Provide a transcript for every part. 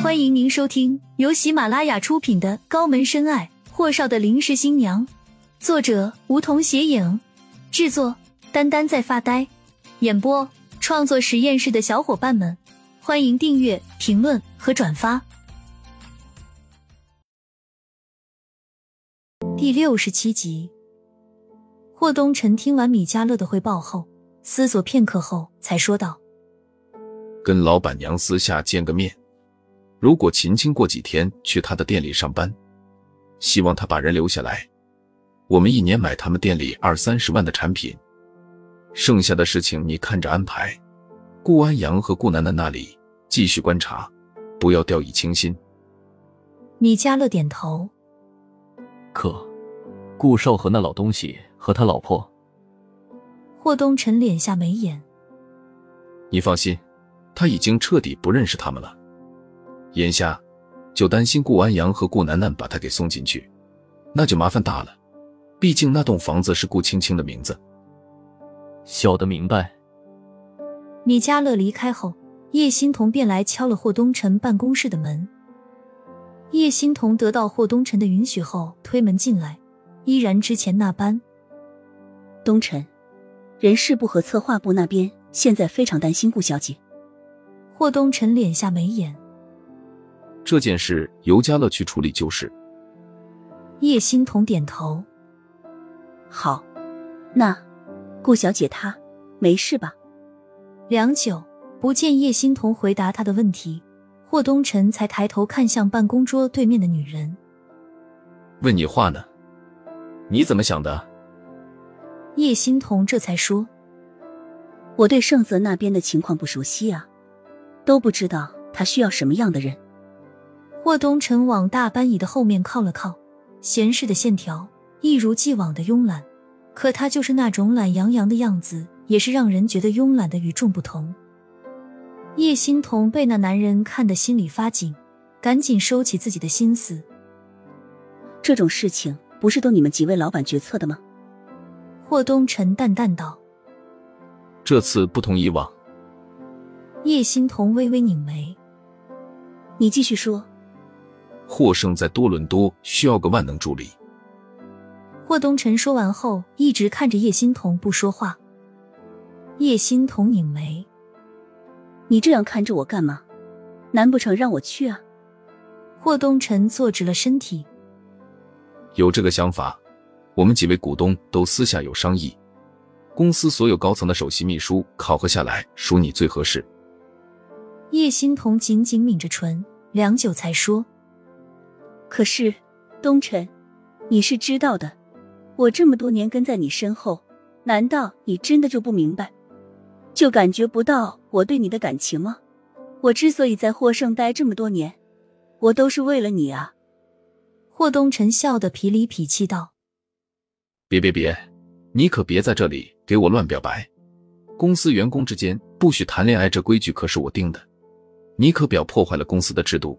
欢迎您收听由喜马拉雅出品的《高门深爱：霍少的临时新娘》，作者梧桐斜影，制作丹丹在发呆，演播创作实验室的小伙伴们，欢迎订阅、评论和转发。第六十七集，霍东辰听完米迦勒的汇报后，思索片刻后才说道：“跟老板娘私下见个面。”如果秦青过几天去他的店里上班，希望他把人留下来。我们一年买他们店里二三十万的产品，剩下的事情你看着安排。顾安阳和顾楠楠那里继续观察，不要掉以轻心。米迦勒点头。可，顾少和那老东西和他老婆。霍东辰敛下眉眼。你放心，他已经彻底不认识他们了。眼下，就担心顾安阳和顾楠楠把他给送进去，那就麻烦大了。毕竟那栋房子是顾青青的名字。小的明白。米迦勒离开后，叶欣桐便来敲了霍东辰办公室的门。叶欣桐得到霍东辰的允许后，推门进来，依然之前那般。东辰，人事部和策划部那边现在非常担心顾小姐。霍东辰敛下眉眼。这件事由家乐去处理就是。叶欣桐点头。好，那顾小姐她没事吧？良久不见叶欣桐回答他的问题，霍东辰才抬头看向办公桌对面的女人。问你话呢，你怎么想的？叶欣桐这才说：“我对盛泽那边的情况不熟悉啊，都不知道他需要什么样的人。”霍东辰往大班椅的后面靠了靠，闲适的线条一如既往的慵懒，可他就是那种懒洋洋的样子，也是让人觉得慵懒的与众不同。叶欣桐被那男人看得心里发紧，赶紧收起自己的心思。这种事情不是都你们几位老板决策的吗？霍东辰淡淡道：“这次不同以往。”叶欣桐微微拧眉：“你继续说。”霍胜在多伦多需要个万能助理。霍东辰说完后，一直看着叶欣桐不说话。叶欣桐拧眉：“你这样看着我干嘛？难不成让我去啊？”霍东辰坐直了身体：“有这个想法，我们几位股东都私下有商议，公司所有高层的首席秘书考核下来，属你最合适。”叶欣桐紧紧抿着唇，良久才说。可是，东辰，你是知道的，我这么多年跟在你身后，难道你真的就不明白，就感觉不到我对你的感情吗？我之所以在霍盛待这么多年，我都是为了你啊！霍东辰笑得痞里痞气道：“别别别，你可别在这里给我乱表白。公司员工之间不许谈恋爱，这规矩可是我定的，你可别破坏了公司的制度。”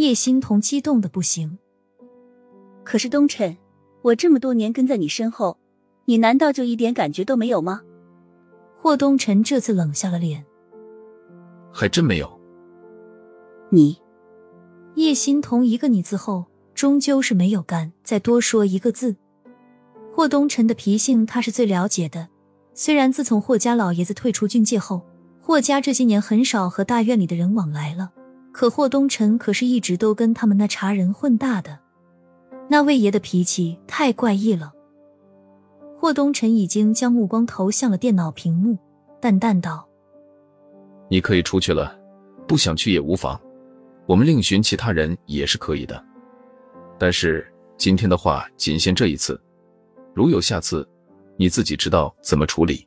叶欣桐激动的不行。可是东辰，我这么多年跟在你身后，你难道就一点感觉都没有吗？霍东辰这次冷下了脸，还真没有。你，叶欣桐一个“你”字后，终究是没有敢再多说一个字。霍东辰的脾性他是最了解的，虽然自从霍家老爷子退出军界后，霍家这些年很少和大院里的人往来了。可霍东辰可是一直都跟他们那茬人混大的，那魏爷的脾气太怪异了。霍东辰已经将目光投向了电脑屏幕，淡淡道：“你可以出去了，不想去也无妨，我们另寻其他人也是可以的。但是今天的话仅限这一次，如有下次，你自己知道怎么处理。”